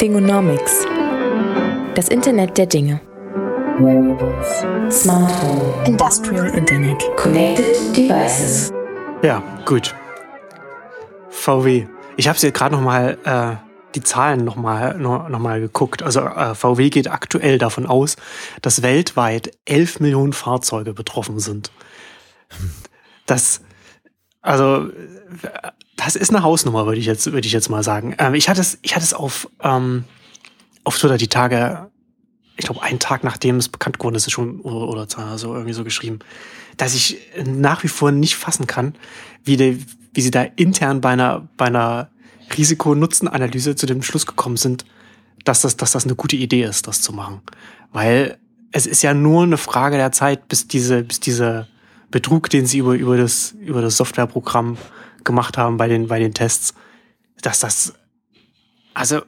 Thingonomics. Das Internet der Dinge. Smart Home. Industrial Internet. Connected Devices. Ja, gut. VW. Ich habe jetzt gerade noch mal äh, die Zahlen noch mal, noch, noch mal geguckt. Also äh, VW geht aktuell davon aus, dass weltweit 11 Millionen Fahrzeuge betroffen sind. Das, also, das ist eine Hausnummer, würde ich jetzt, würde ich jetzt mal sagen. Ähm, ich hatte es, ich hatte es auf, ähm, auf Twitter die Tage, ich glaube, einen Tag nachdem es bekannt geworden ist, ist schon, oder, oder so irgendwie so geschrieben, dass ich nach wie vor nicht fassen kann, wie, der, wie sie da intern bei einer, bei einer Risiko-Nutzen-Analyse zu dem Schluss gekommen sind, dass das, dass das eine gute Idee ist, das zu machen. Weil es ist ja nur eine Frage der Zeit, bis diese, bis diese Betrug, den sie über, über das, über das Softwareprogramm gemacht haben bei den, bei den Tests, dass das, also,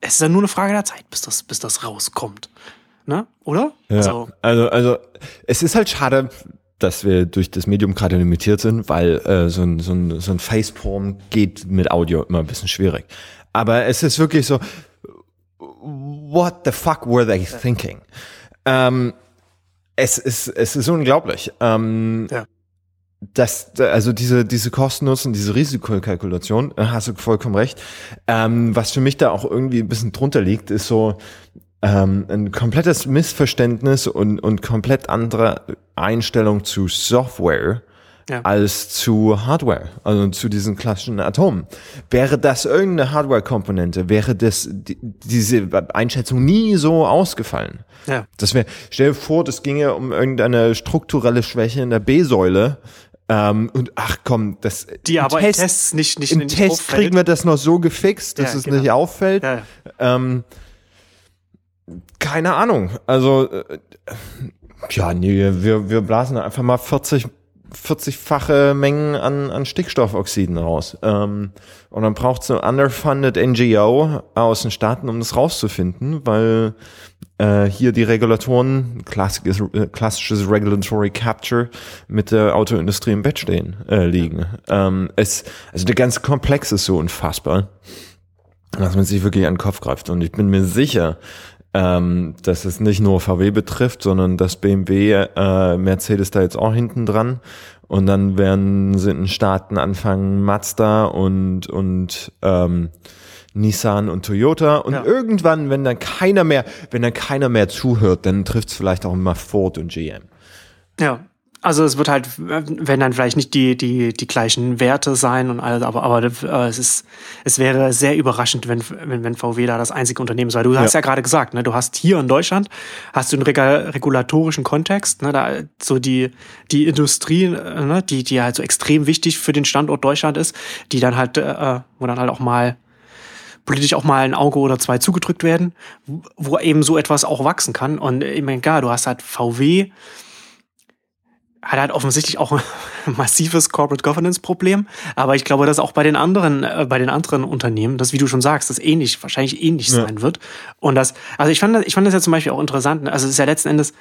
es ist ja nur eine Frage der Zeit, bis das, bis das rauskommt. Ne? Oder? Ja, also, also, also, es ist halt schade, dass wir durch das Medium gerade limitiert sind, weil äh, so ein, so ein, so ein Facepalm geht mit Audio immer ein bisschen schwierig. Aber es ist wirklich so, what the fuck were they thinking? Ähm, es ist, es ist unglaublich. Ähm, ja. Das, also diese, diese Kosten-Nutzen, diese Risikokalkulation, äh, hast du vollkommen recht. Ähm, was für mich da auch irgendwie ein bisschen drunter liegt, ist so, ähm, ein komplettes Missverständnis und, und komplett andere Einstellung zu Software ja. als zu Hardware, also zu diesen klassischen Atomen. Wäre das irgendeine Hardware-Komponente, wäre das die, diese Einschätzung nie so ausgefallen. Ja. Das wäre, stell dir vor, das ginge um irgendeine strukturelle Schwäche in der B-Säule. Ähm, und ach komm, das die aber Test, Tests nicht nicht im nicht Test auffällt. kriegen wir das noch so gefixt, dass ja, es genau. nicht auffällt. Ja. Ähm, keine Ahnung. Also, äh, ja, nee, wir, wir blasen einfach mal 40, 40-fache Mengen an, an Stickstoffoxiden raus. Ähm, und dann braucht es eine underfunded NGO aus den Staaten, um das rauszufinden, weil äh, hier die Regulatoren, klassisches, äh, klassisches Regulatory Capture mit der Autoindustrie im Bett stehen, äh, liegen. Ähm, es, also der ganze Komplex ist so unfassbar, dass man sich wirklich an den Kopf greift. Und ich bin mir sicher, ähm, dass es nicht nur VW betrifft, sondern dass BMW, äh, Mercedes da jetzt auch hinten dran. Und dann werden sie in Staaten anfangen, Mazda und, und ähm, Nissan und Toyota. Und ja. irgendwann, wenn dann keiner mehr, wenn dann keiner mehr zuhört, dann trifft es vielleicht auch immer Ford und GM. Ja, also es wird halt, wenn dann vielleicht nicht die, die, die gleichen Werte sein und alles, aber, aber äh, es ist, es wäre sehr überraschend, wenn, wenn, wenn VW da das einzige Unternehmen sei. Du ja. hast ja gerade gesagt, ne, du hast hier in Deutschland, hast du einen regulatorischen Kontext, ne, da so die, die Industrie, ne, die, die halt so extrem wichtig für den Standort Deutschland ist, die dann halt, äh, wo dann halt auch mal politisch auch mal ein Auge oder zwei zugedrückt werden, wo eben so etwas auch wachsen kann. Und ich meine, klar, du hast halt VW, hat halt offensichtlich auch ein massives Corporate Governance Problem. Aber ich glaube, dass auch bei den anderen, äh, bei den anderen Unternehmen, das, wie du schon sagst, das ähnlich, wahrscheinlich ähnlich ja. sein wird. Und das, also ich fand das, ich fand das ja zum Beispiel auch interessant. Ne? Also es ist ja letzten Endes,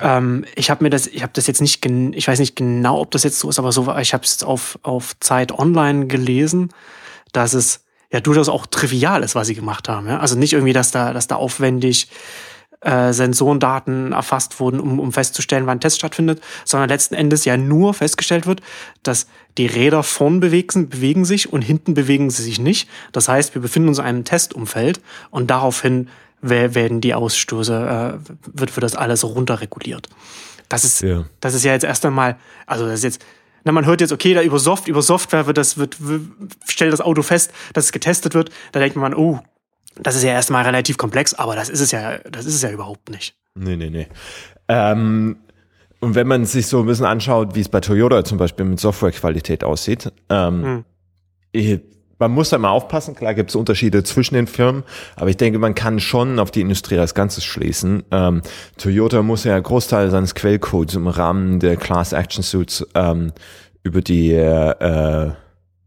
ähm, ich habe mir das, ich habe das jetzt nicht, ich weiß nicht genau, ob das jetzt so ist, aber so, ich habe es jetzt auf, auf Zeit Online gelesen, dass es ja durchaus auch trivial ist, was sie gemacht haben. Ja? Also nicht irgendwie, dass da, dass da aufwendig äh, Sensorendaten erfasst wurden, um, um festzustellen, wann ein Test stattfindet, sondern letzten Endes ja nur festgestellt wird, dass die Räder vorn bewegen, bewegen sich und hinten bewegen sie sich nicht. Das heißt, wir befinden uns in einem Testumfeld und daraufhin werden die Ausstöße, äh, wird, wird das alles runterreguliert. Das ist, ja. das ist ja jetzt erst einmal, also das ist jetzt, na, man hört jetzt, okay, da über Soft, über Software wird das, wird, stellt das Auto fest, dass es getestet wird. Da denkt man, oh, das ist ja erstmal relativ komplex, aber das ist es ja, das ist es ja überhaupt nicht. Nee, nee, nee. Ähm, und wenn man sich so ein bisschen anschaut, wie es bei Toyota zum Beispiel mit Softwarequalität aussieht, ähm, hm. man muss da mal aufpassen, klar gibt es Unterschiede zwischen den Firmen, aber ich denke, man kann schon auf die Industrie als Ganzes schließen. Ähm, Toyota muss ja Großteil seines Quellcodes im Rahmen der Class Action Suits ähm, über die äh,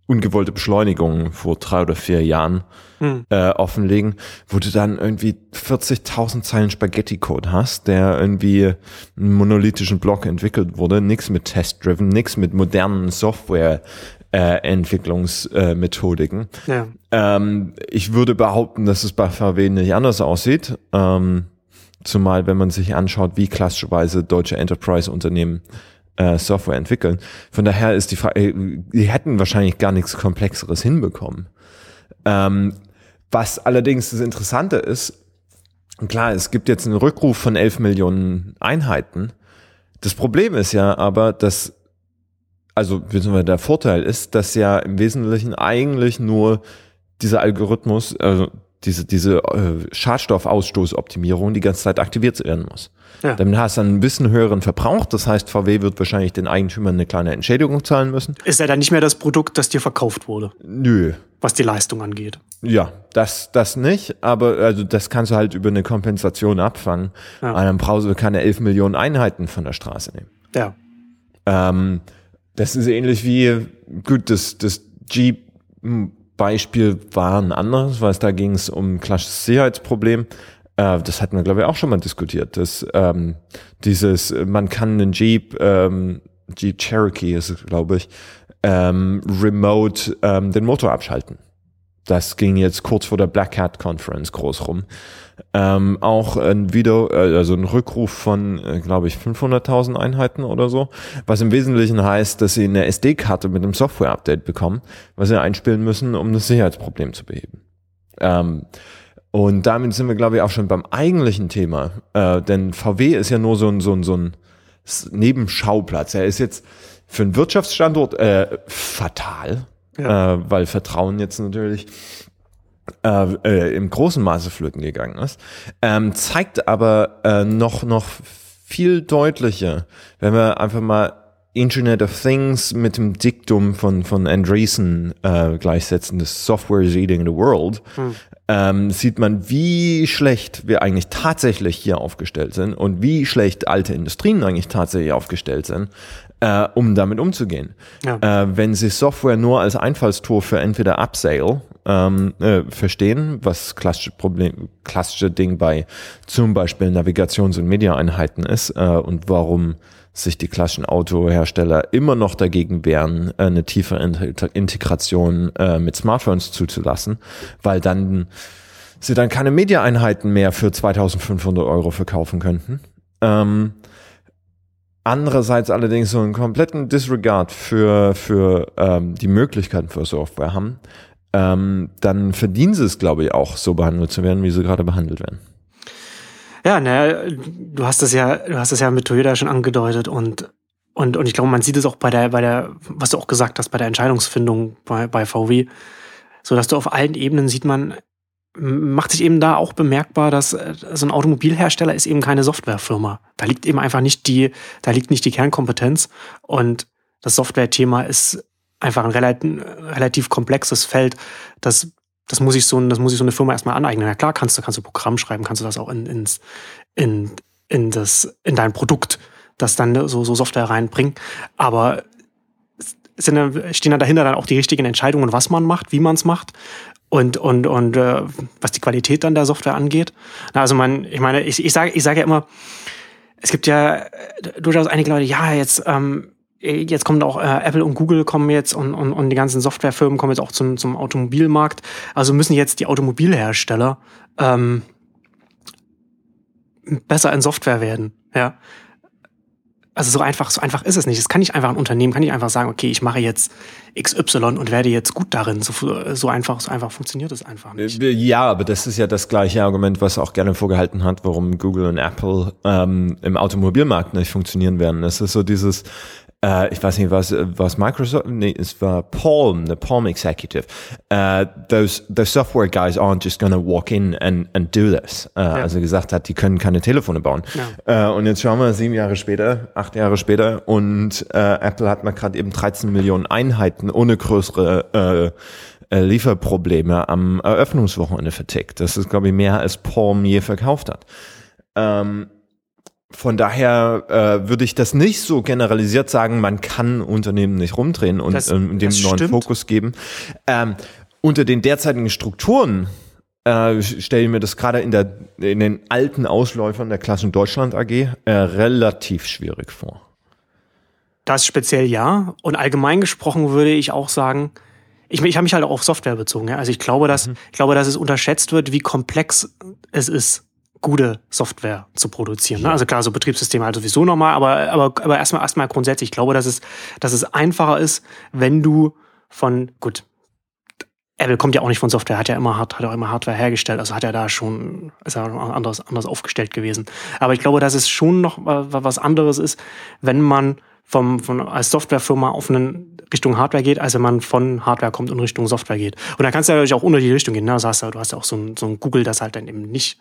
ungewollte Beschleunigung vor drei oder vier Jahren hm. äh, offenlegen, wo du dann irgendwie 40.000 Zeilen Spaghetti-Code hast, der irgendwie einen monolithischen Block entwickelt wurde, nichts mit Test-Driven, nichts mit modernen Software äh, Entwicklungsmethodiken. Ja. Ähm, ich würde behaupten, dass es bei VW nicht anders aussieht. Ähm, zumal, wenn man sich anschaut, wie klassischerweise deutsche Enterprise-Unternehmen äh, Software entwickeln. Von daher ist die Frage, die hätten wahrscheinlich gar nichts Komplexeres hinbekommen. Ähm, was allerdings das Interessante ist, klar, es gibt jetzt einen Rückruf von 11 Millionen Einheiten. Das Problem ist ja aber, dass, also beziehungsweise der Vorteil ist, dass ja im Wesentlichen eigentlich nur dieser Algorithmus, also diese, diese äh, Schadstoffausstoßoptimierung die ganze Zeit aktiviert werden muss. Ja. Damit hast du einen bisschen höheren Verbrauch. Das heißt, VW wird wahrscheinlich den Eigentümern eine kleine Entschädigung zahlen müssen. Ist ja dann nicht mehr das Produkt, das dir verkauft wurde, Nö. was die Leistung angeht. Ja, das, das nicht, aber also das kannst du halt über eine Kompensation abfangen. Ja. Und dann brauchst du keine 11 Millionen Einheiten von der Straße nehmen. Ja. Ähm, das ist ähnlich wie, gut, das, das Jeep-Beispiel war ein anderes, weil es da ging es um ein klassisches Sicherheitsproblem. Äh, das hatten wir, glaube ich, auch schon mal diskutiert. Dass, ähm, dieses, man kann einen Jeep, ähm, Jeep Cherokee ist es, glaube ich, ähm, remote ähm, den Motor abschalten. Das ging jetzt kurz vor der Black Hat Conference groß rum. Ähm, auch ein Video, äh, also ein Rückruf von, äh, glaube ich, 500.000 Einheiten oder so, was im Wesentlichen heißt, dass sie eine SD-Karte mit einem Software-Update bekommen, was sie einspielen müssen, um das Sicherheitsproblem zu beheben. Ähm, und damit sind wir, glaube ich, auch schon beim eigentlichen Thema. Äh, denn VW ist ja nur so ein, so ein, so ein Nebenschauplatz. Er ist jetzt für einen Wirtschaftsstandort äh, fatal, Ja. äh, weil Vertrauen jetzt natürlich äh, äh, im großen Maße flöten gegangen ist, ähm, zeigt aber äh, noch noch viel deutlicher, wenn wir einfach mal Internet of Things mit dem Diktum von von Andreessen äh, gleichsetzen, das Software is eating the world, ähm, sieht man, wie schlecht wir eigentlich tatsächlich hier aufgestellt sind und wie schlecht alte Industrien eigentlich tatsächlich aufgestellt sind, äh, um damit umzugehen. Ja. Äh, wenn sie Software nur als Einfallstor für entweder Upsale ähm, äh, verstehen, was klassische Problem, klassische Ding bei zum Beispiel Navigations- und Mediaeinheiten ist äh, und warum sich die klassischen Autohersteller immer noch dagegen wehren, äh, eine tiefe Int- Integration äh, mit Smartphones zuzulassen, weil dann sie dann keine Mediaeinheiten mehr für 2500 Euro verkaufen könnten. Ähm, andererseits allerdings so einen kompletten Disregard für, für ähm, die Möglichkeiten für Software haben, ähm, dann verdienen sie es, glaube ich, auch so behandelt zu werden, wie sie gerade behandelt werden. Ja, ne, du hast das ja, du hast das ja mit Toyota schon angedeutet und und und ich glaube, man sieht es auch bei der bei der was du auch gesagt hast bei der Entscheidungsfindung bei bei VW, so dass du auf allen Ebenen sieht man macht sich eben da auch bemerkbar, dass äh, so ein Automobilhersteller ist eben keine Softwarefirma. Da liegt eben einfach nicht die da liegt nicht die Kernkompetenz und das Software-Thema ist einfach ein relativ, relativ komplexes Feld, das das muss ich so, das muss ich so eine Firma erstmal aneignen. Na klar, kannst du, kannst du Programm schreiben, kannst du das auch in, ins, in, in das, in dein Produkt, das dann so, so Software reinbringen. Aber sind, stehen dann dahinter dann auch die richtigen Entscheidungen, was man macht, wie man es macht und, und, und äh, was die Qualität dann der Software angeht. Na, also man, ich meine, ich, ich sage ich sage ja immer, es gibt ja äh, durchaus einige Leute, ja, jetzt, ähm, jetzt kommen auch äh, Apple und Google kommen jetzt und, und, und die ganzen Softwarefirmen kommen jetzt auch zum, zum Automobilmarkt. Also müssen jetzt die Automobilhersteller ähm, besser in Software werden. Ja. Also so einfach, so einfach ist es nicht. Es kann nicht einfach ein Unternehmen, kann nicht einfach sagen, okay, ich mache jetzt XY und werde jetzt gut darin. So, so einfach, so einfach funktioniert es einfach nicht. Äh, Ja, aber das ist ja das gleiche Argument, was auch gerne vorgehalten hat, warum Google und Apple ähm, im Automobilmarkt nicht funktionieren werden. Es ist so dieses, äh, ich weiß nicht, was, was Microsoft, nee, es war Palm, the Palm Executive. Uh, those, those software guys aren't just gonna walk in and, and do this. Äh, Also gesagt hat, die können keine Telefone bauen. Äh, und jetzt schauen wir sieben Jahre später, acht Jahre später und äh, Apple hat mal gerade eben 13 Millionen Einheiten ohne größere äh, Lieferprobleme am Eröffnungswochenende vertickt. Das ist, glaube ich, mehr als Palm je verkauft hat. Ähm, von daher äh, würde ich das nicht so generalisiert sagen, man kann Unternehmen nicht rumdrehen und Das- ähm, dem neuen stimmt. Fokus geben. Ähm, unter den derzeitigen Strukturen äh, stelle ich mir das gerade in, der, in den alten Ausläufern der Klassen Deutschland AG äh, relativ schwierig vor. Das speziell ja. Und allgemein gesprochen würde ich auch sagen, ich, ich habe mich halt auch auf Software bezogen. Ja? Also ich glaube, dass, mhm. ich glaube, dass es unterschätzt wird, wie komplex es ist, gute Software zu produzieren. Ne? Also klar, so Betriebssysteme halt sowieso nochmal, aber, aber, aber erstmal erstmal grundsätzlich, ich glaube, dass es, dass es einfacher ist, wenn du von, gut, Apple kommt ja auch nicht von Software, hat ja immer, hat, hat auch immer Hardware hergestellt, also hat er da schon, ist ja anders, anders aufgestellt gewesen. Aber ich glaube, dass es schon noch was anderes ist, wenn man vom, von, als Softwarefirma auf eine Richtung Hardware geht, als wenn man von Hardware kommt und Richtung Software geht. Und da kannst du natürlich auch unter die Richtung gehen. Ne? Also hast du, du hast ja auch so ein, so ein Google, das halt dann eben nicht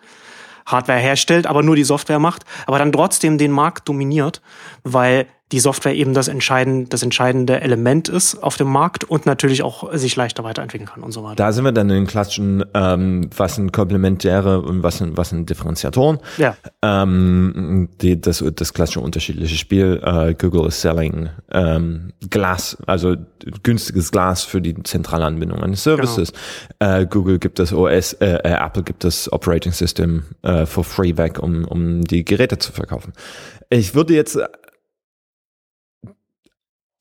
Hardware herstellt, aber nur die Software macht, aber dann trotzdem den Markt dominiert, weil die Software eben das entscheidende, das entscheidende Element ist auf dem Markt und natürlich auch sich leichter weiterentwickeln kann und so weiter. Da sind wir dann in den klassischen, ähm, was sind Komplementäre und was sind, was sind Differenziatoren. Ja. Ähm, die, das, das klassische unterschiedliche Spiel. Äh, Google is selling ähm, Glas, also günstiges Glas für die zentrale Anbindung eines Services. Genau. Äh, Google gibt das OS, äh, äh, Apple gibt das Operating System äh, for free weg, um, um die Geräte zu verkaufen. Ich würde jetzt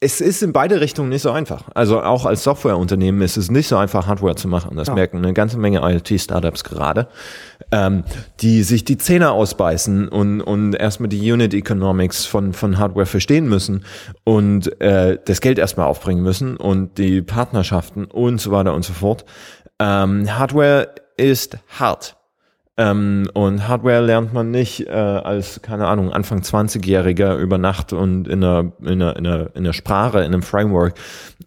es ist in beide Richtungen nicht so einfach. Also auch als Softwareunternehmen ist es nicht so einfach, Hardware zu machen. Das ja. merken eine ganze Menge IoT-Startups gerade, ähm, die sich die Zähne ausbeißen und, und erstmal die Unit Economics von, von Hardware verstehen müssen und äh, das Geld erstmal aufbringen müssen und die Partnerschaften und so weiter und so fort. Ähm, Hardware ist hart. Ähm, und Hardware lernt man nicht äh, als, keine Ahnung, Anfang 20-Jähriger über Nacht und in einer, in, einer, in, einer, in einer Sprache, in einem Framework,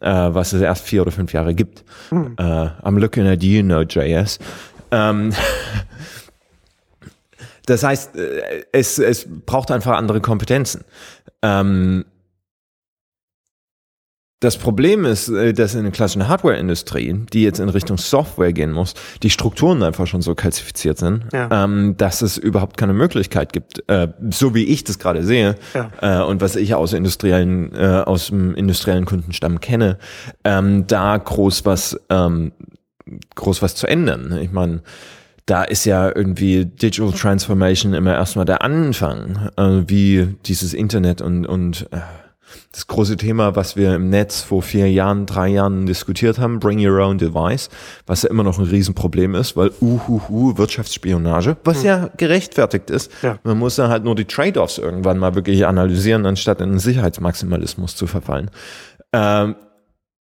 äh, was es erst vier oder fünf Jahre gibt. Hm. Äh, I'm looking at you, Node.js. Ähm, das heißt, äh, es, es braucht einfach andere Kompetenzen. Ähm, das Problem ist, äh, dass in der klassischen Hardware-Industrie, die jetzt in Richtung Software gehen muss, die Strukturen einfach schon so kalzifiziert sind, ja. ähm, dass es überhaupt keine Möglichkeit gibt, äh, so wie ich das gerade sehe ja. äh, und was ich aus industriellen, äh, aus dem industriellen Kundenstamm kenne, ähm, da groß was, ähm, groß was zu ändern. Ich meine, da ist ja irgendwie Digital Transformation immer erstmal der Anfang, äh, wie dieses Internet und, und das große Thema, was wir im Netz vor vier Jahren, drei Jahren diskutiert haben, Bring Your Own Device, was ja immer noch ein Riesenproblem ist, weil uhuhu, Wirtschaftsspionage, was hm. ja gerechtfertigt ist. Ja. Man muss dann halt nur die Trade-offs irgendwann mal wirklich analysieren, anstatt in einen Sicherheitsmaximalismus zu verfallen. Ähm,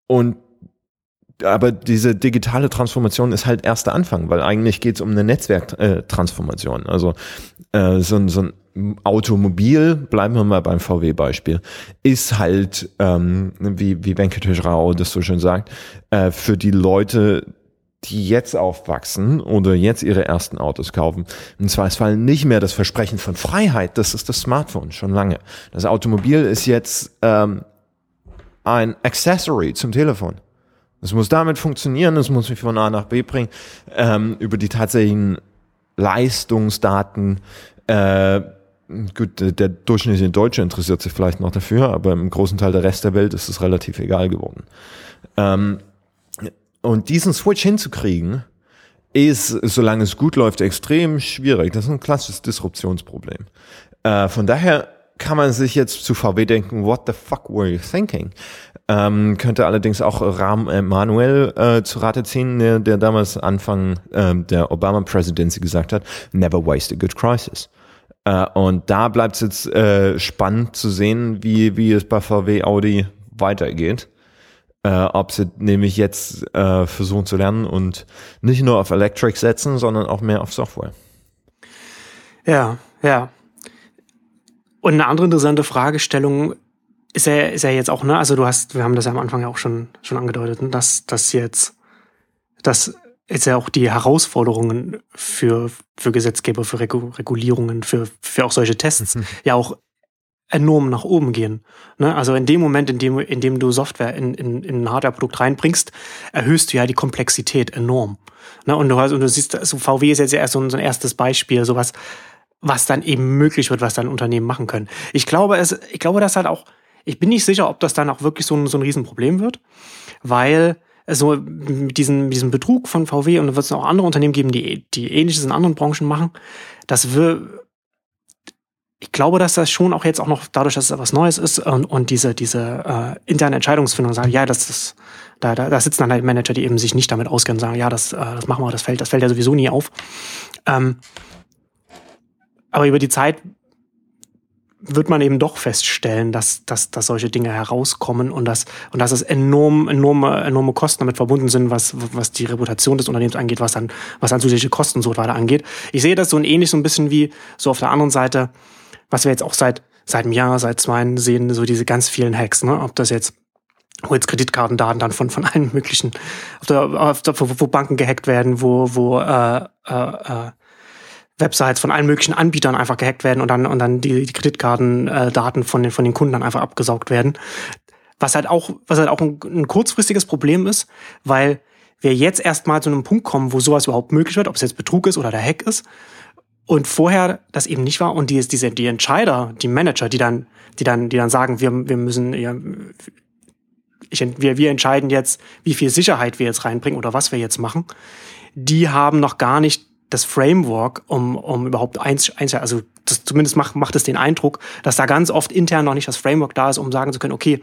und aber diese digitale Transformation ist halt erster Anfang, weil eigentlich geht es um eine Netzwerktransformation. Äh, also äh, so, so ein Automobil, bleiben wir mal beim VW-Beispiel, ist halt, ähm, wie, wie Venkatesh Rao das so schön sagt, äh, für die Leute, die jetzt aufwachsen oder jetzt ihre ersten Autos kaufen, im Zweifelsfall nicht mehr das Versprechen von Freiheit, das ist das Smartphone schon lange. Das Automobil ist jetzt ähm, ein Accessory zum Telefon. Es muss damit funktionieren, es muss mich von A nach B bringen, ähm, über die tatsächlichen Leistungsdaten äh, Gut, der durchschnittliche Deutsche interessiert sich vielleicht noch dafür, aber im großen Teil der Rest der Welt ist es relativ egal geworden. Ähm, und diesen Switch hinzukriegen, ist, solange es gut läuft, extrem schwierig. Das ist ein klassisches Disruptionsproblem. Äh, von daher kann man sich jetzt zu VW denken, what the fuck were you thinking? Ähm, könnte allerdings auch Rahm Emanuel äh, zu Rate ziehen, der, der damals Anfang äh, der Obama-Presidency gesagt hat, never waste a good crisis. Äh, und da bleibt es jetzt äh, spannend zu sehen, wie, wie es bei VW Audi weitergeht. Äh, ob sie nämlich jetzt versuchen zu lernen und nicht nur auf Electric setzen, sondern auch mehr auf Software. Ja, ja. Und eine andere interessante Fragestellung ist ja, ist ja jetzt auch, ne, also du hast, wir haben das ja am Anfang ja auch schon, schon angedeutet, ne, dass, dass jetzt, dass ist ja auch die Herausforderungen für, für Gesetzgeber, für Regulierungen, für, für auch solche Tests mhm. ja auch enorm nach oben gehen. Ne? Also in dem Moment, in dem, in dem du Software in, in, in ein Hardware-Produkt reinbringst, erhöhst du ja die Komplexität enorm. Ne? Und, du hast, und du siehst, also VW ist jetzt ja erst so ein, so ein erstes Beispiel, sowas, was dann eben möglich wird, was dann Unternehmen machen können. Ich glaube, es, ich glaube, das halt auch, ich bin nicht sicher, ob das dann auch wirklich so ein, so ein Riesenproblem wird, weil so mit diesem, diesem Betrug von VW und da wird es auch andere Unternehmen geben, die, die ähnliches in anderen Branchen machen, das wir ich glaube, dass das schon auch jetzt auch noch dadurch, dass es etwas Neues ist und, und diese, diese äh, interne Entscheidungsfindung sagen, ja, das ist, da, da, da sitzen dann halt Manager, die eben sich nicht damit auskennen und sagen, ja, das, äh, das machen wir, das fällt, das fällt ja sowieso nie auf. Ähm, aber über die Zeit wird man eben doch feststellen, dass, dass, dass solche Dinge herauskommen und dass, und dass es enorm, enorme, enorme Kosten damit verbunden sind, was, was die Reputation des Unternehmens angeht, was dann, was dann zusätzliche Kosten so weiter angeht. Ich sehe das so ein ähnlich so ein bisschen wie so auf der anderen Seite, was wir jetzt auch seit, seit einem Jahr, seit zwei sehen, so diese ganz vielen Hacks, ne? Ob das jetzt wo jetzt Kreditkartendaten dann von, von allen möglichen, auf der, auf der, wo, wo Banken gehackt werden, wo, wo äh, äh, äh, Websites von allen möglichen Anbietern einfach gehackt werden und dann, und dann die, die Kreditkartendaten von den, von den Kunden dann einfach abgesaugt werden. Was halt auch, was halt auch ein, ein kurzfristiges Problem ist, weil wir jetzt erstmal zu einem Punkt kommen, wo sowas überhaupt möglich wird, ob es jetzt Betrug ist oder der Hack ist. Und vorher das eben nicht war. Und die, diese, die Entscheider, die Manager, die dann, die dann, die dann sagen, wir, wir müssen, ja, ich, wir, wir entscheiden jetzt, wie viel Sicherheit wir jetzt reinbringen oder was wir jetzt machen. Die haben noch gar nicht das Framework, um, um überhaupt eins, eins also das, zumindest macht, macht es den Eindruck, dass da ganz oft intern noch nicht das Framework da ist, um sagen zu können, okay,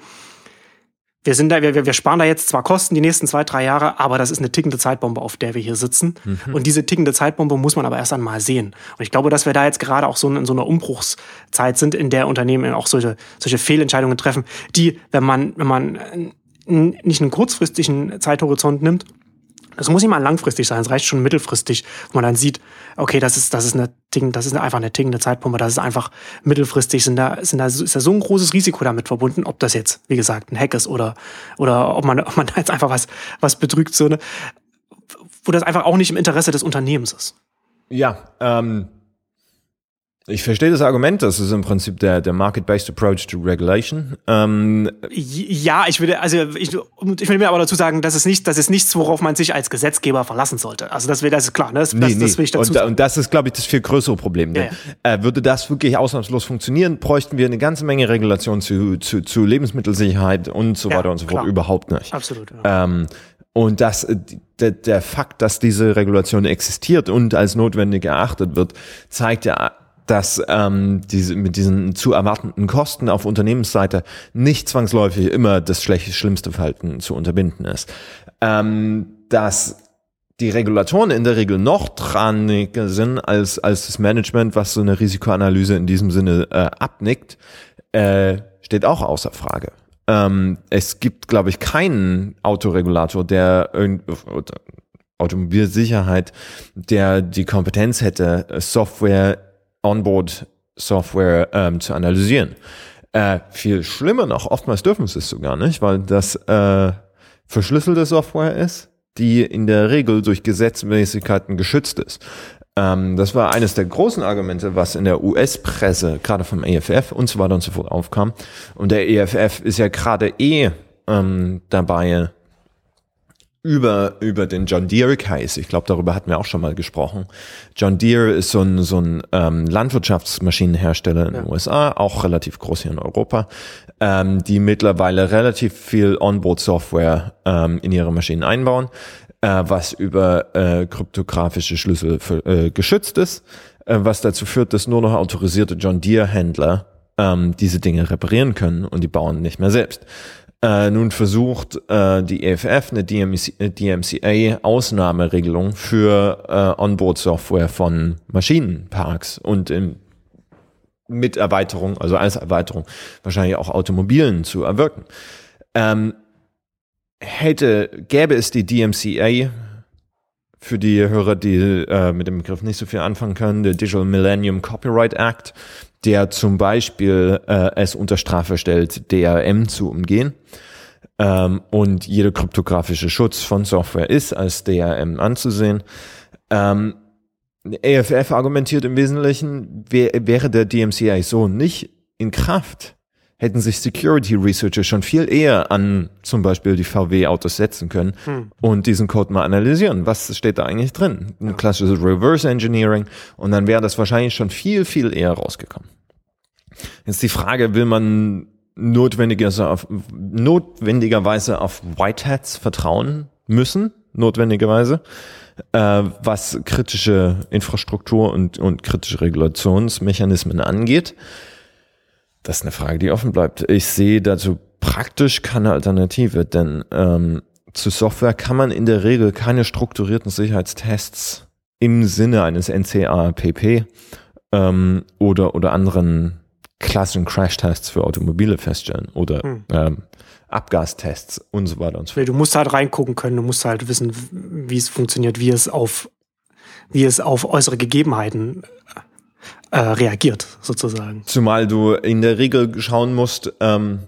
wir sind da, wir, wir sparen da jetzt zwar Kosten die nächsten zwei, drei Jahre, aber das ist eine tickende Zeitbombe, auf der wir hier sitzen. Mhm. Und diese tickende Zeitbombe muss man aber erst einmal sehen. Und ich glaube, dass wir da jetzt gerade auch so in so einer Umbruchszeit sind, in der Unternehmen auch solche, solche Fehlentscheidungen treffen, die, wenn man, wenn man nicht einen kurzfristigen Zeithorizont nimmt, das muss nicht mal langfristig sein, es reicht schon mittelfristig, wo man dann sieht, okay, das ist, das ist eine Ding, das ist einfach eine tickende Zeitpumpe, das ist einfach mittelfristig, sind da, sind da, ist da so ein großes Risiko damit verbunden, ob das jetzt, wie gesagt, ein Hack ist oder, oder ob man, ob man da jetzt einfach was, was betrügt, so eine, wo das einfach auch nicht im Interesse des Unternehmens ist. Ja, ähm, ich verstehe das Argument, das ist im Prinzip der, der Market-Based Approach to Regulation. Ähm, ja, ich würde, also ich, ich will mir aber dazu sagen, das ist nicht, das ist nichts, worauf man sich als Gesetzgeber verlassen sollte. Also das, das ist klar, ne? das, nee, das, nee. das will ich dazu und, sagen. Und das ist, glaube ich, das viel größere Problem. Denn, ja, ja. Äh, würde das wirklich ausnahmslos funktionieren, bräuchten wir eine ganze Menge Regulation zu, zu, zu Lebensmittelsicherheit und so ja, weiter und so fort überhaupt nicht. Absolut. Ähm, und das, der, der Fakt, dass diese Regulation existiert und als notwendig erachtet wird, zeigt ja dass ähm, diese, mit diesen zu erwartenden Kosten auf Unternehmensseite nicht zwangsläufig immer das schlechte, schlimmste Verhalten zu unterbinden ist. Ähm, dass die Regulatoren in der Regel noch dran sind als, als das Management, was so eine Risikoanalyse in diesem Sinne äh, abnickt, äh, steht auch außer Frage. Ähm, es gibt, glaube ich, keinen Autoregulator, der Automobilsicherheit, der die Kompetenz hätte, Software Onboard-Software ähm, zu analysieren. Äh, viel schlimmer noch, oftmals dürfen sie es sogar nicht, weil das äh, verschlüsselte Software ist, die in der Regel durch Gesetzmäßigkeiten geschützt ist. Ähm, das war eines der großen Argumente, was in der US-Presse, gerade vom EFF und so weiter und so fort aufkam. Und der EFF ist ja gerade eh ähm, dabei, über, über den John Deere Case. Ich glaube, darüber hatten wir auch schon mal gesprochen. John Deere ist so ein, so ein ähm, Landwirtschaftsmaschinenhersteller in ja. den USA, auch relativ groß hier in Europa, ähm, die mittlerweile relativ viel Onboard-Software ähm, in ihre Maschinen einbauen, äh, was über äh, kryptografische Schlüssel für, äh, geschützt ist, äh, was dazu führt, dass nur noch autorisierte John Deere-Händler ähm, diese Dinge reparieren können und die Bauern nicht mehr selbst. Äh, nun versucht äh, die EFF eine DMCA-Ausnahmeregelung für äh, Onboard-Software von Maschinenparks und in, mit Erweiterung, also als Erweiterung, wahrscheinlich auch Automobilen zu erwirken. Ähm, hätte, gäbe es die DMCA für die Hörer, die äh, mit dem Begriff nicht so viel anfangen können, der Digital Millennium Copyright Act, der zum Beispiel äh, es unter Strafe stellt, DRM zu umgehen. Ähm, und jeder kryptografische Schutz von Software ist als DRM anzusehen. Ähm, AFF argumentiert im Wesentlichen, wär, wäre der DMCA so nicht in Kraft, hätten sich Security Researcher schon viel eher an zum Beispiel die VW-Autos setzen können hm. und diesen Code mal analysieren. Was steht da eigentlich drin? Ein klassisches Reverse Engineering und dann wäre das wahrscheinlich schon viel, viel eher rausgekommen. Jetzt die Frage, will man notwendigerweise auf, notwendigerweise auf White Hats vertrauen müssen? notwendigerweise, äh, was kritische Infrastruktur und, und kritische Regulationsmechanismen angeht. Das ist eine Frage, die offen bleibt. Ich sehe dazu praktisch keine Alternative, denn ähm, zu Software kann man in der Regel keine strukturierten Sicherheitstests im Sinne eines NCAPP ähm, oder, oder anderen klassischen Crash-Tests für Automobile feststellen oder hm. ähm, Abgastests und so weiter und so fort. Du musst halt reingucken können, du musst halt wissen, wie es funktioniert, wie es auf, wie es auf äußere Gegebenheiten äh, reagiert, sozusagen. Zumal du in der Regel schauen musst, ähm,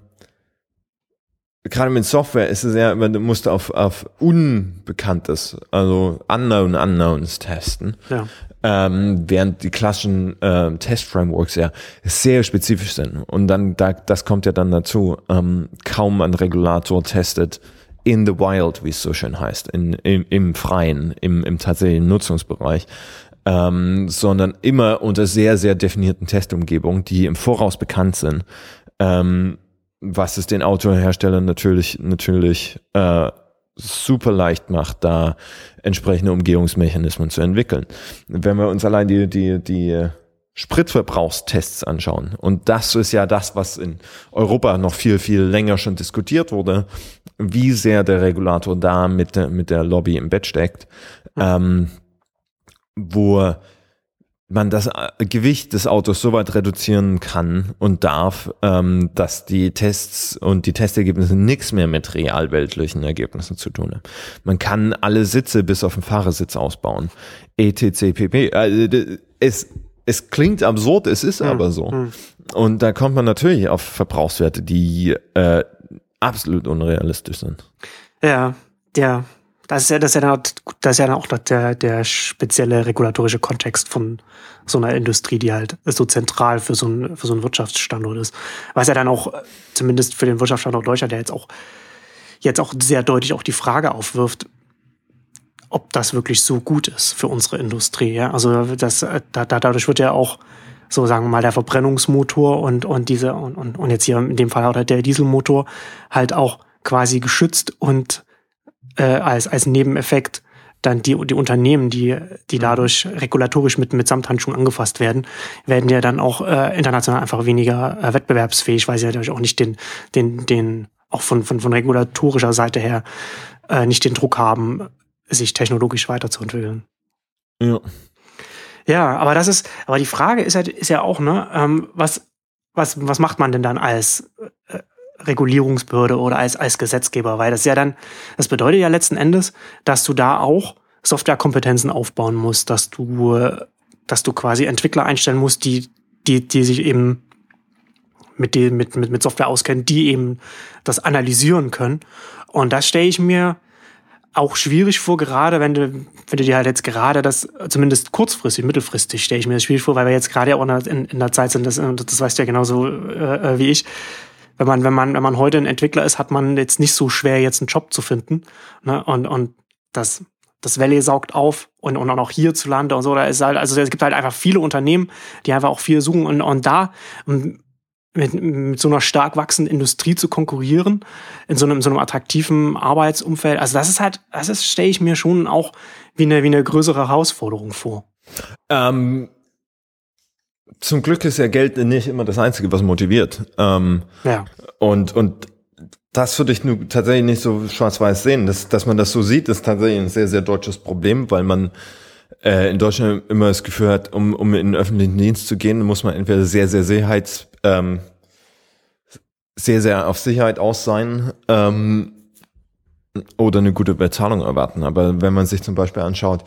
gerade mit Software ist es ja, du musst auf, auf Unbekanntes, also Unknown Unknowns testen. Ja. Ähm, während die klassischen ähm, Test-Frameworks ja sehr spezifisch sind. Und dann, da, das kommt ja dann dazu, ähm, kaum ein Regulator testet in the wild, wie es so schön heißt, in, im, im Freien, im, im tatsächlichen Nutzungsbereich, ähm, sondern immer unter sehr, sehr definierten Testumgebungen, die im Voraus bekannt sind. Ähm, was es den Autoherstellern natürlich, natürlich äh, super leicht macht, da entsprechende Umgehungsmechanismen zu entwickeln. Wenn wir uns allein die, die, die Spritverbrauchstests anschauen, und das ist ja das, was in Europa noch viel, viel länger schon diskutiert wurde, wie sehr der Regulator da mit, der mit der Lobby im Bett steckt, ähm, wo man das äh, Gewicht des Autos so weit reduzieren kann und darf, ähm, dass die Tests und die Testergebnisse nichts mehr mit realweltlichen Ergebnissen zu tun haben. Man kann alle Sitze bis auf den Fahrersitz ausbauen. ETC, pp. Also, es, es klingt absurd, es ist hm. aber so. Hm. Und da kommt man natürlich auf Verbrauchswerte, die äh, absolut unrealistisch sind. Ja, ja. Das ist ja, das ist ja, das ist ja auch der, der spezielle regulatorische Kontext von so einer Industrie, die halt so zentral für so, ein, für so einen Wirtschaftsstandort ist. Was ja dann auch, zumindest für den Wirtschaftsstandort Deutschland, der jetzt auch, jetzt auch sehr deutlich auch die Frage aufwirft, ob das wirklich so gut ist für unsere Industrie. Ja? Also das, da, dadurch wird ja auch, so sagen wir mal, der Verbrennungsmotor und, und diese, und, und, und jetzt hier in dem Fall auch der Dieselmotor halt auch quasi geschützt und äh, als, als Nebeneffekt dann die, die Unternehmen, die, die dadurch regulatorisch mit, mit Samthandschuhen angefasst werden, werden ja dann auch äh, international einfach weniger äh, wettbewerbsfähig, weil sie natürlich auch nicht den, den, den, auch von, von, von regulatorischer Seite her äh, nicht den Druck haben, sich technologisch weiterzuentwickeln. Ja. Ja, aber das ist, aber die Frage ist ja, ist ja auch, ne, ähm, was, was, was macht man denn dann als Regulierungsbehörde oder als, als Gesetzgeber, weil das ja dann, das bedeutet ja letzten Endes, dass du da auch Softwarekompetenzen aufbauen musst, dass du, dass du quasi Entwickler einstellen musst, die, die, die sich eben mit, die, mit, mit, mit Software auskennen, die eben das analysieren können. Und das stelle ich mir auch schwierig vor, gerade wenn du, wenn du dir halt jetzt gerade das, zumindest kurzfristig, mittelfristig stelle ich mir das schwierig vor, weil wir jetzt gerade auch in, in der Zeit sind, das, das weißt du ja genauso äh, äh wie ich, wenn man, wenn man, wenn man heute ein Entwickler ist, hat man jetzt nicht so schwer, jetzt einen Job zu finden. Ne? Und, und das, das Valley saugt auf und, und auch hierzulande und so. Da ist halt, also es gibt halt einfach viele Unternehmen, die einfach auch viel suchen und, und da mit, mit so einer stark wachsenden Industrie zu konkurrieren, in so einem, in so einem attraktiven Arbeitsumfeld. Also das ist halt, das stelle ich mir schon auch wie eine, wie eine größere Herausforderung vor. Ähm, zum Glück ist ja Geld nicht immer das Einzige, was motiviert. Ähm, ja. Und, und das würde ich nur tatsächlich nicht so schwarz-weiß sehen. Dass, dass man das so sieht, ist tatsächlich ein sehr, sehr deutsches Problem, weil man äh, in Deutschland immer das Gefühl hat, um, um in den öffentlichen Dienst zu gehen, muss man entweder sehr, sehr Sicherheits, ähm, sehr, sehr auf Sicherheit aus sein ähm, oder eine gute Bezahlung erwarten. Aber wenn man sich zum Beispiel anschaut,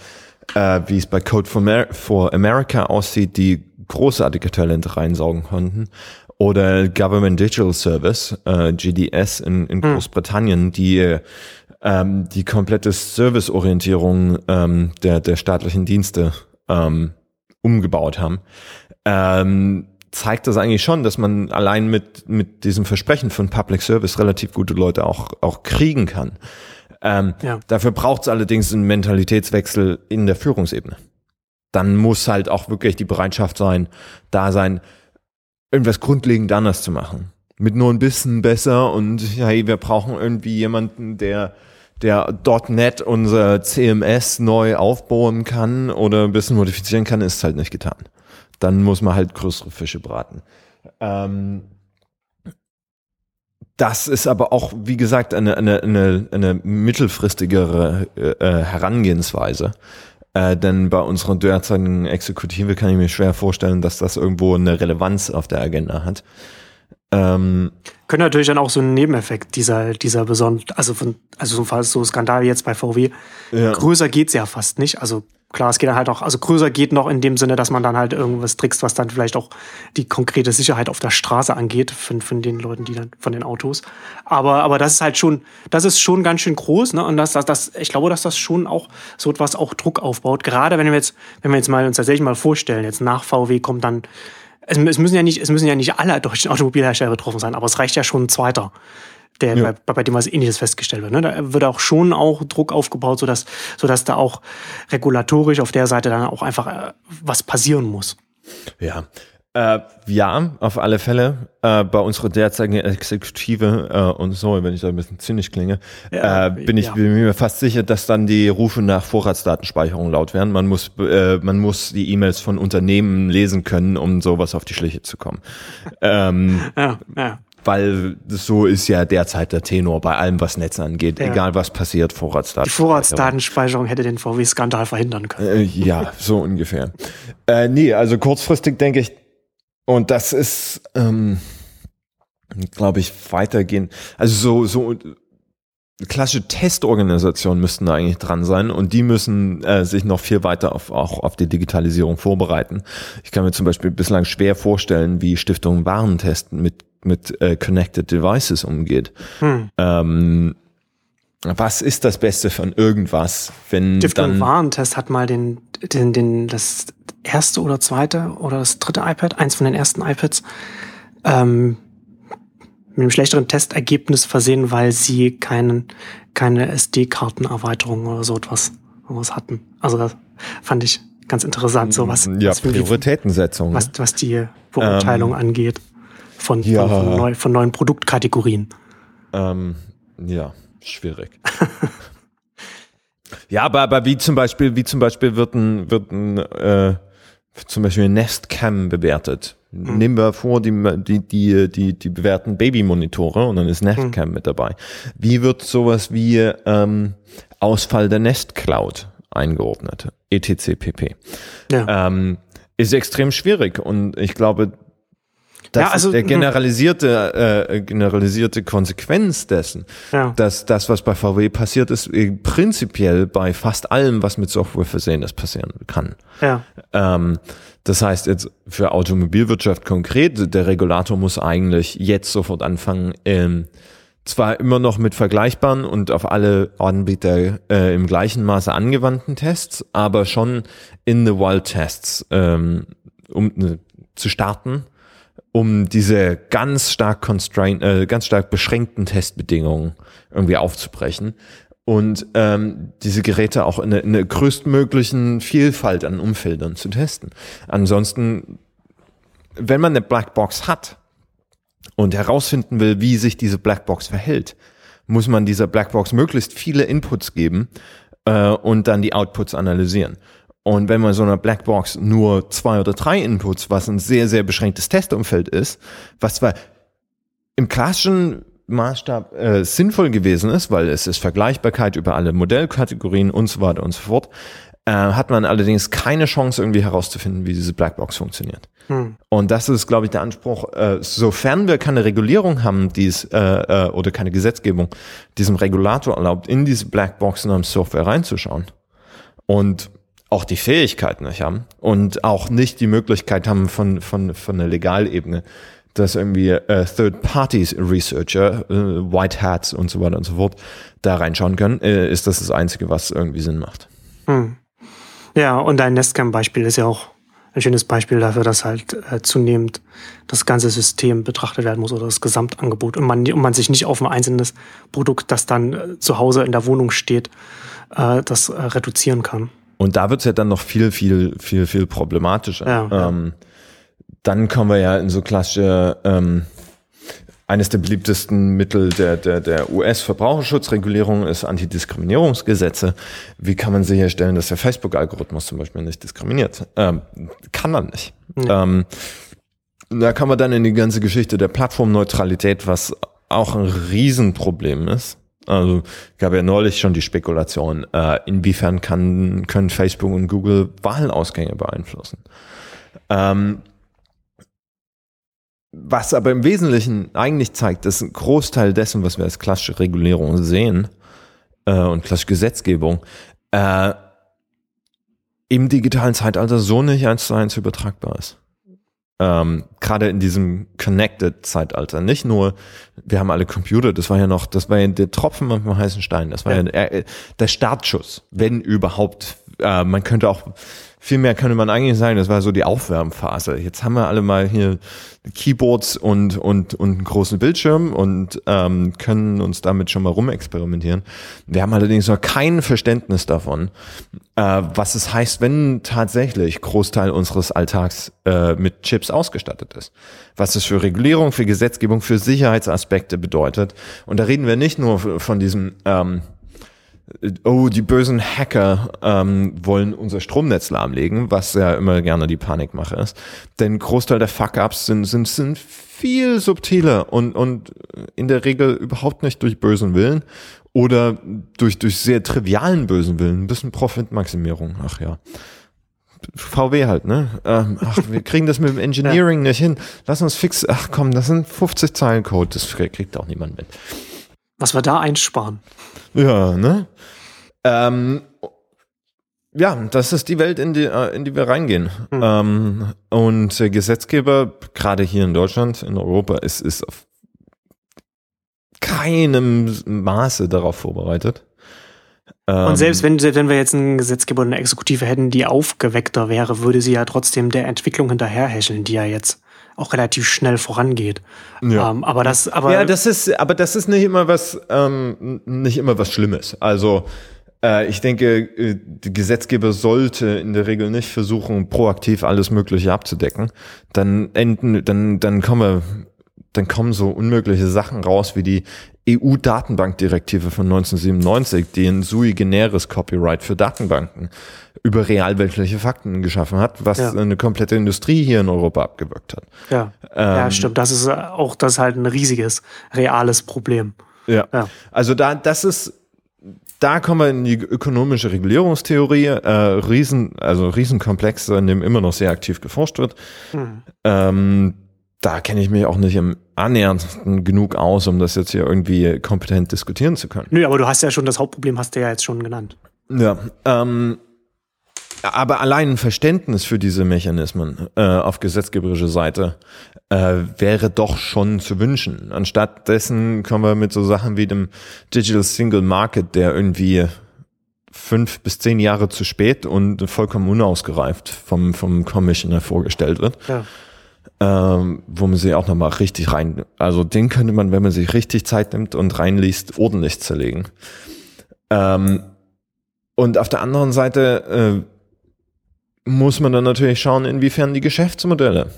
äh, wie es bei Code for, Mer for America aussieht, die großartige Talente reinsaugen konnten. Oder Government Digital Service, äh, GDS in, in hm. Großbritannien, die ähm, die komplette Serviceorientierung ähm, der, der staatlichen Dienste ähm, umgebaut haben, ähm, zeigt das eigentlich schon, dass man allein mit, mit diesem Versprechen von Public Service relativ gute Leute auch, auch kriegen kann. Ähm, ja. Dafür braucht es allerdings einen Mentalitätswechsel in der Führungsebene dann muss halt auch wirklich die Bereitschaft sein, da sein, irgendwas grundlegend anders zu machen. Mit nur ein bisschen besser und hey, wir brauchen irgendwie jemanden, der der .NET unser CMS neu aufbauen kann oder ein bisschen modifizieren kann, ist halt nicht getan. Dann muss man halt größere Fische braten. Ähm, das ist aber auch, wie gesagt, eine, eine, eine, eine mittelfristigere äh, Herangehensweise. Äh, denn bei unserer derzeitigen Exekutive kann ich mir schwer vorstellen, dass das irgendwo eine Relevanz auf der Agenda hat. Ähm, Können natürlich dann auch so ein Nebeneffekt dieser, dieser besonderen, also von, also so, so Skandal jetzt bei VW. Ja. Größer geht's ja fast nicht. Also klar, es geht dann halt auch, also größer geht noch in dem Sinne, dass man dann halt irgendwas trickst, was dann vielleicht auch die konkrete Sicherheit auf der Straße angeht, von, von den Leuten, die dann, von den Autos. Aber, aber das ist halt schon, das ist schon ganz schön groß, ne? Und das, das, das, ich glaube, dass das schon auch so etwas auch Druck aufbaut. Gerade wenn wir jetzt, wenn wir jetzt mal uns tatsächlich mal vorstellen, jetzt nach VW kommt dann es, es, müssen ja nicht, es müssen ja nicht alle deutschen Automobilhersteller betroffen sein, aber es reicht ja schon ein zweiter, der, ja. bei, bei dem was ähnliches festgestellt wird. Ne? Da wird auch schon auch Druck aufgebaut, sodass, sodass da auch regulatorisch auf der Seite dann auch einfach äh, was passieren muss. Ja, äh, ja, auf alle Fälle. Äh, bei unserer derzeitigen Exekutive äh, und so, wenn ich da ein bisschen zynisch klinge, ja, äh, bin ich ja. bin mir fast sicher, dass dann die Rufe nach Vorratsdatenspeicherung laut werden. Man muss, äh, man muss die E-Mails von Unternehmen lesen können, um sowas auf die Schliche zu kommen. ähm, ja, ja weil so ist ja derzeit der Tenor bei allem, was Netze angeht. Ja. Egal was passiert, Vorratsdatenspeicherung. Die Vorratsdatenspeicherung hätte den VW-Skandal verhindern können. Äh, ja, so ungefähr. Äh, nee, also kurzfristig denke ich, und das ist, ähm, glaube ich, weitergehen. Also so, so klassische Testorganisationen müssten da eigentlich dran sein und die müssen äh, sich noch viel weiter auf, auch auf die Digitalisierung vorbereiten. Ich kann mir zum Beispiel bislang schwer vorstellen, wie Stiftung Warentest mit, mit äh, Connected Devices umgeht. Hm. Ähm, was ist das Beste von irgendwas, wenn Stiftung dann Warentest hat mal den, den, den, das erste oder zweite oder das dritte iPad, eins von den ersten iPads, ähm, mit einem schlechteren Testergebnis versehen, weil sie keinen, keine SD-Kartenerweiterung oder so etwas was hatten. Also das fand ich ganz interessant, so was, ja, was Prioritätensetzung. Was, was die Beurteilung ähm, angeht von, ja. von, von, neu, von, neuen Produktkategorien. Ähm, ja, schwierig. ja, aber, aber wie zum Beispiel, wie zum Beispiel wird ein, wird ein äh, zum Beispiel Nestcam bewertet. Mhm. Nehmen wir vor, die, die, die, die, die bewerten Babymonitore und dann ist Nestcam mhm. mit dabei. Wie wird sowas wie ähm, Ausfall der Nest-Cloud eingeordnet? etc. pp. Ja. Ähm, ist extrem schwierig und ich glaube, das ja, also, ist der hm. generalisierte, äh, generalisierte Konsequenz dessen, ja. dass das, was bei VW passiert ist, äh, prinzipiell bei fast allem, was mit Software versehen ist, passieren kann. Ja. Ähm, das heißt jetzt für Automobilwirtschaft konkret, der Regulator muss eigentlich jetzt sofort anfangen, ähm, zwar immer noch mit vergleichbaren und auf alle Anbieter äh, im gleichen Maße angewandten Tests, aber schon in the Wild Tests ähm, um äh, zu starten um diese ganz stark constraint, äh, ganz stark beschränkten Testbedingungen irgendwie aufzubrechen und ähm, diese Geräte auch in einer größtmöglichen Vielfalt an Umfeldern zu testen. Ansonsten, wenn man eine Blackbox hat und herausfinden will, wie sich diese Blackbox verhält, muss man dieser Blackbox möglichst viele Inputs geben äh, und dann die Outputs analysieren. Und wenn man so einer Blackbox nur zwei oder drei Inputs, was ein sehr, sehr beschränktes Testumfeld ist, was zwar im klassischen Maßstab äh, sinnvoll gewesen ist, weil es ist Vergleichbarkeit über alle Modellkategorien und so weiter und so fort, äh, hat man allerdings keine Chance irgendwie herauszufinden, wie diese Blackbox funktioniert. Hm. Und das ist, glaube ich, der Anspruch, äh, sofern wir keine Regulierung haben, die es, äh, äh, oder keine Gesetzgebung, diesem Regulator erlaubt, in diese Blackboxen am Software reinzuschauen. Und auch die Fähigkeit nicht haben und auch nicht die Möglichkeit haben von, von, von der Legalebene, dass irgendwie äh, Third-Parties-Researcher, äh, White Hats und so weiter und so fort da reinschauen können, äh, ist das das Einzige, was irgendwie Sinn macht. Hm. Ja, und dein Nestcam-Beispiel ist ja auch ein schönes Beispiel dafür, dass halt äh, zunehmend das ganze System betrachtet werden muss oder das Gesamtangebot und man, und man sich nicht auf ein einzelnes Produkt, das dann äh, zu Hause in der Wohnung steht, äh, das äh, reduzieren kann. Und da wird's ja dann noch viel, viel, viel, viel problematischer. Ja, ähm, Dann kommen wir ja in so klassische ähm, eines der beliebtesten Mittel der, der, der US-Verbraucherschutzregulierung ist Antidiskriminierungsgesetze. Wie kann man sicherstellen, dass der Facebook-Algorithmus zum Beispiel nicht diskriminiert? Ähm, kann man nicht. Ja. Ähm, da kann man dann in die ganze Geschichte der Plattformneutralität, was auch ein Riesenproblem ist. Also gab ja neulich schon die Spekulation, äh, inwiefern kann, können Facebook und Google Wahlausgänge beeinflussen. Ähm, was aber im Wesentlichen eigentlich zeigt, dass ein Großteil dessen, was wir als klassische Regulierung sehen äh, und klassische Gesetzgebung, äh, im digitalen Zeitalter so nicht eins zu eins übertragbar ist. Ähm, Gerade in diesem Connected-Zeitalter. Nicht nur, wir haben alle Computer, das war ja noch, das war ja der Tropfen auf dem heißen Stein. Das war ja, ja äh, der Startschuss, wenn überhaupt. Äh, man könnte auch viel mehr könnte man eigentlich sagen, das war so die Aufwärmphase. Jetzt haben wir alle mal hier Keyboards und, und, und einen großen Bildschirm und ähm, können uns damit schon mal rumexperimentieren. Wir haben allerdings noch kein Verständnis davon, äh, was es heißt, wenn tatsächlich Großteil unseres Alltags äh, mit Chips ausgestattet ist. Was es für Regulierung, für Gesetzgebung, für Sicherheitsaspekte bedeutet. Und da reden wir nicht nur von diesem ähm, oh, die bösen Hacker ähm, wollen unser Stromnetz lahmlegen, was ja immer gerne die Panikmache ist. Denn Großteil der Fuck-Ups sind, sind, sind viel subtiler und, und in der Regel überhaupt nicht durch bösen Willen oder durch, durch sehr trivialen bösen Willen. Ein bisschen Profitmaximierung, ach ja. VW halt, ne? Ähm, ach, wir kriegen das mit dem Engineering ja. nicht hin. Lass uns fix, ach komm, das sind 50 Zeilen Code, das kriegt auch niemand mit. Was wir da einsparen. Ja, ne? Ähm, ja, das ist die Welt, in die, äh, in die wir reingehen. Mhm. Ähm, und der Gesetzgeber, gerade hier in Deutschland, in Europa, ist, ist auf keinem Maße darauf vorbereitet. Und selbst wenn, selbst wenn wir jetzt einen Gesetzgeber und eine Exekutive hätten, die aufgeweckter wäre, würde sie ja trotzdem der Entwicklung hinterherhäscheln, die ja jetzt auch relativ schnell vorangeht. Ja. Ähm, aber das, aber ja, das ist, aber das ist nicht immer was, ähm, nicht immer was Schlimmes. Also äh, ich denke, äh, die Gesetzgeber sollte in der Regel nicht versuchen, proaktiv alles Mögliche abzudecken. Dann enden, dann, dann kommen wir, dann kommen so unmögliche Sachen raus wie die EU-Datenbankdirektive von 1997, die ein sui generis Copyright für Datenbanken über realweltliche Fakten geschaffen hat, was ja. eine komplette Industrie hier in Europa abgewirkt hat. Ja, ähm, ja stimmt. Das ist auch das ist halt ein riesiges, reales Problem. Ja. ja. Also da, das ist da kommen wir in die ökonomische Regulierungstheorie, äh, riesen, also Riesenkomplex, in dem immer noch sehr aktiv geforscht wird. Hm. Ähm, da kenne ich mich auch nicht im annähernd genug aus, um das jetzt hier irgendwie kompetent diskutieren zu können. Nö, aber du hast ja schon das Hauptproblem, hast du ja jetzt schon genannt. Ja, ähm, aber allein ein Verständnis für diese Mechanismen äh, auf gesetzgeberischer Seite äh, wäre doch schon zu wünschen. Anstatt dessen kommen wir mit so Sachen wie dem Digital Single Market, der irgendwie fünf bis zehn Jahre zu spät und vollkommen unausgereift vom, vom Commissioner vorgestellt wird. Ja. Ähm, wo man sich auch nochmal richtig rein, also den könnte man, wenn man sich richtig Zeit nimmt und reinliest, ordentlich zerlegen. Ähm, und auf der anderen Seite äh, muss man dann natürlich schauen, inwiefern die Geschäftsmodelle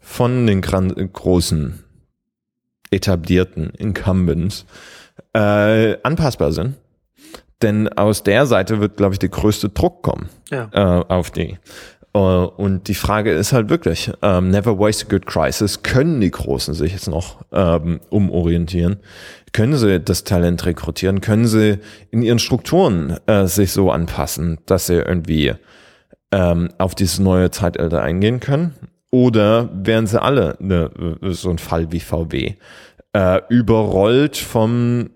von den großen etablierten Incumbents äh, anpassbar sind. Denn aus der Seite wird, glaube ich, der größte Druck kommen ja. äh, auf die. Uh, und die Frage ist halt wirklich, ähm, never waste a good crisis. Können die Großen sich jetzt noch ähm, umorientieren? Können sie das Talent rekrutieren? Können sie in ihren Strukturen äh, sich so anpassen, dass sie irgendwie ähm, auf dieses neue Zeitalter eingehen können? Oder wären sie alle ne, so ein Fall wie VW, äh, überrollt vom,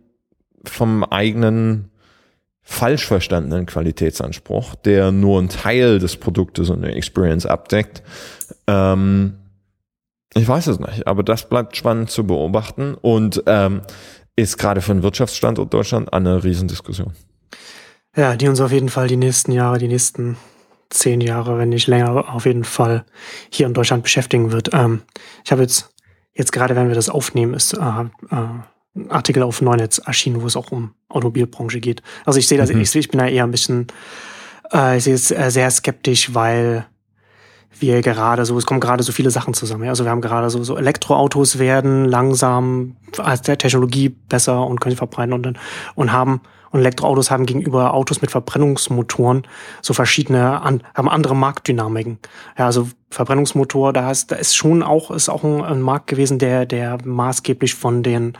vom eigenen falsch verstandenen Qualitätsanspruch, der nur einen Teil des Produktes und der Experience abdeckt? Ähm, ich weiß es nicht, aber das bleibt spannend zu beobachten und ähm, ist gerade für den Wirtschaftsstandort Deutschland eine Riesendiskussion. Ja, die uns auf jeden Fall die nächsten Jahre, die nächsten zehn Jahre, wenn nicht länger, auf jeden Fall hier in Deutschland beschäftigen wird. Ähm, ich habe jetzt, jetzt gerade, wenn wir das aufnehmen, ist äh, äh, ein Artikel auf Neunetz erschienen, wo es auch um Automobilbranche geht. Also ich sehe das, mhm. ich, ich bin da eher ein bisschen, äh, ich sehe es äh, sehr skeptisch, weil wir gerade so, es kommen gerade so viele Sachen zusammen. Ja? Also wir haben gerade so, so Elektroautos werden langsam als der Technologie besser und können verbreiten und, und haben und Elektroautos haben gegenüber Autos mit Verbrennungsmotoren so verschiedene, an, haben andere Marktdynamiken. Ja, also Verbrennungsmotor, da ist, da ist schon auch, ist auch ein, ein Markt gewesen, der, der maßgeblich von den,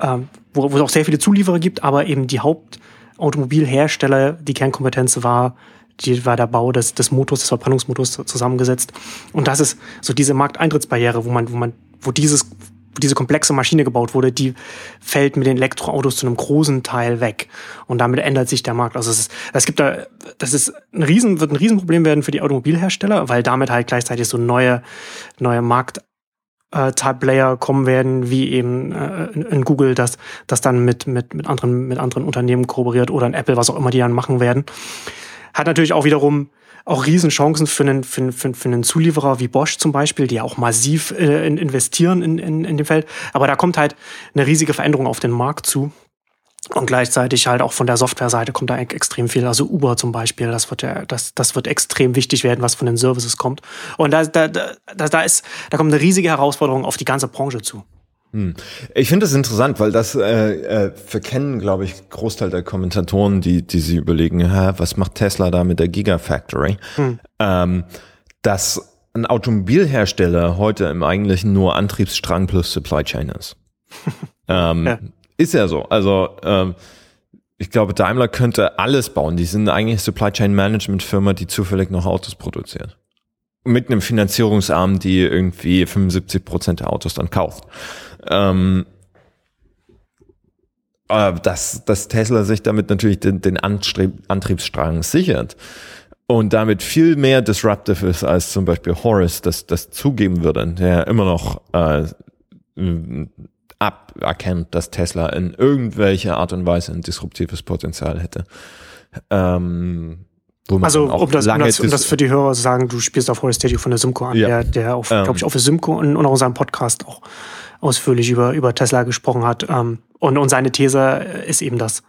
äh, wo, wo es auch sehr viele Zulieferer gibt, aber eben die Hauptautomobilhersteller, die Kernkompetenz war, die war der Bau des, des Motors, des Verbrennungsmotors zusammengesetzt. Und das ist so diese Markteintrittsbarriere, wo man, wo man, wo dieses, diese komplexe Maschine gebaut wurde, die fällt mit den Elektroautos zu einem großen Teil weg. Und damit ändert sich der Markt. Also es, ist, es gibt da, das ist ein Riesen, wird ein Riesenproblem werden für die Automobilhersteller, weil damit halt gleichzeitig so neue, neue Markt, äh, Player kommen werden, wie eben äh, in Google, das, das dann mit, mit, mit, anderen, mit anderen Unternehmen kooperiert oder in Apple, was auch immer die dann machen werden. Hat natürlich auch wiederum auch Riesenchancen für einen, für, für, für einen Zulieferer wie Bosch zum Beispiel, die ja auch massiv äh, investieren in, in, in dem Feld. Aber da kommt halt eine riesige Veränderung auf den Markt zu. Und gleichzeitig halt auch von der Softwareseite kommt da extrem viel. Also Uber zum Beispiel, das wird ja, das, das wird extrem wichtig werden, was von den Services kommt. Und da, da, da, da ist, da kommt eine riesige Herausforderung auf die ganze Branche zu. Hm. Ich finde das interessant, weil das äh, äh, verkennen, glaube ich, Großteil der Kommentatoren, die, die sie überlegen, hä, was macht Tesla da mit der Gigafactory? Hm. Ähm, dass ein Automobilhersteller heute im Eigentlichen nur Antriebsstrang plus Supply Chain ist. ähm, ja. Ist ja so. Also ähm, ich glaube, Daimler könnte alles bauen. Die sind eigentlich Supply Chain Management Firma, die zufällig noch Autos produziert. Mit einem Finanzierungsarm, die irgendwie 75 Prozent der Autos dann kauft ähm, äh, dass, dass Tesla sich damit natürlich den, den Antrieb, Antriebsstrang sichert und damit viel mehr disruptive ist, als zum Beispiel Horace das, das zugeben würde, der immer noch äh, aberkennt, dass Tesla in irgendwelcher Art und Weise ein disruptives Potenzial hätte. Ähm, also um das, um, das, um das, für die Hörer zu sagen, du spielst auf Horace Statue von der Simco an, ja. der, der auf, ähm, glaube ich, auf der Simco und, und auch in seinem Podcast auch ausführlich über, über Tesla gesprochen hat. Ähm, und, und seine These ist eben das,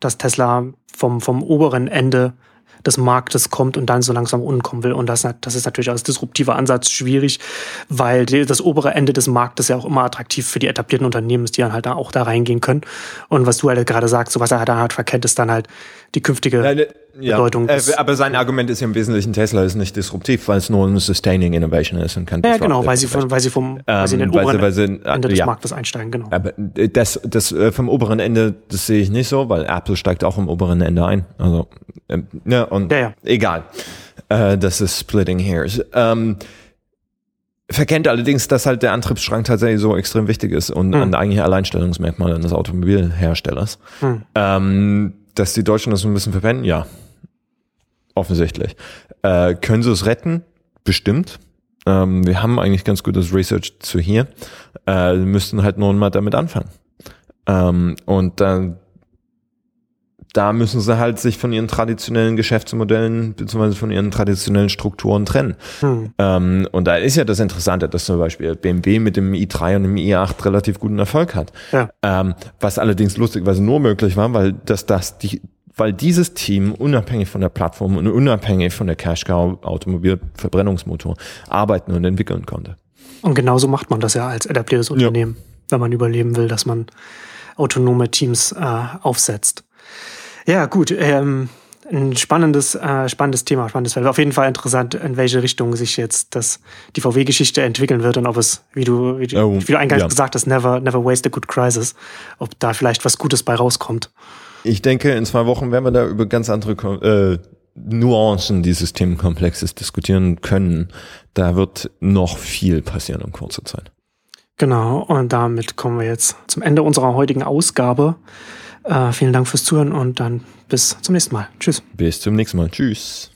dass Tesla vom, vom oberen Ende des Marktes kommt und dann so langsam unten kommen will. Und das, das ist natürlich als disruptiver Ansatz schwierig, weil das obere Ende des Marktes ja auch immer attraktiv für die etablierten Unternehmen ist, die dann halt auch da reingehen können. Und was du halt gerade sagst, so was er da halt verkennt, ist dann halt die künftige ja, ne, Bedeutung. Äh, aber sein Argument ist ja im Wesentlichen, Tesla ist nicht disruptiv, weil es nur eine Sustaining Innovation ist und kann Ja, genau, weil sie, von, weil sie vom weil sie in den ähm, oberen weil sie, weil sie, Ende des ja. Marktes einsteigen, genau. Aber das, das äh, vom oberen Ende, das sehe ich nicht so, weil Apple steigt auch im oberen Ende ein. Also, ähm, ja, und ja, ja. egal. Äh, das ist Splitting Hairs. Ähm, verkennt allerdings, dass halt der Antriebsstrang tatsächlich so extrem wichtig ist und hm. ein eigentliches Alleinstellungsmerkmal eines Automobilherstellers. Hm. Ähm, dass die Deutschen das so ein bisschen verwenden, ja. Offensichtlich. Äh, können sie es retten? Bestimmt. Ähm, wir haben eigentlich ganz gutes Research zu hier. Äh, müssten halt nur mal damit anfangen. Ähm, und dann da müssen sie halt sich von ihren traditionellen Geschäftsmodellen beziehungsweise von ihren traditionellen Strukturen trennen. Hm. Ähm, und da ist ja das Interessante, dass zum Beispiel BMW mit dem i3 und dem i8 relativ guten Erfolg hat. Ja. Ähm, was allerdings lustigerweise nur möglich war, weil das, das die, weil dieses Team unabhängig von der Plattform und unabhängig von der Cash Cow Automobilverbrennungsmotor arbeiten und entwickeln konnte. Und genauso macht man das ja als etabliertes Unternehmen, ja. wenn man überleben will, dass man autonome Teams äh, aufsetzt. Ja, gut. Ähm, ein spannendes, äh, spannendes Thema, spannendes Feld. Auf jeden Fall interessant, in welche Richtung sich jetzt das, die VW-Geschichte entwickeln wird und ob es, wie du, wie, du, oh, wie du eingangs ja. gesagt hast, never, never waste a good crisis, ob da vielleicht was Gutes bei rauskommt. Ich denke, in zwei Wochen werden wir da über ganz andere äh, Nuancen dieses Themenkomplexes diskutieren können. Da wird noch viel passieren in kurzer Zeit. Genau, und damit kommen wir jetzt zum Ende unserer heutigen Ausgabe. Äh, vielen Dank fürs Zuhören und dann bis zum nächsten Mal. Tschüss. Bis zum nächsten Mal. Tschüss.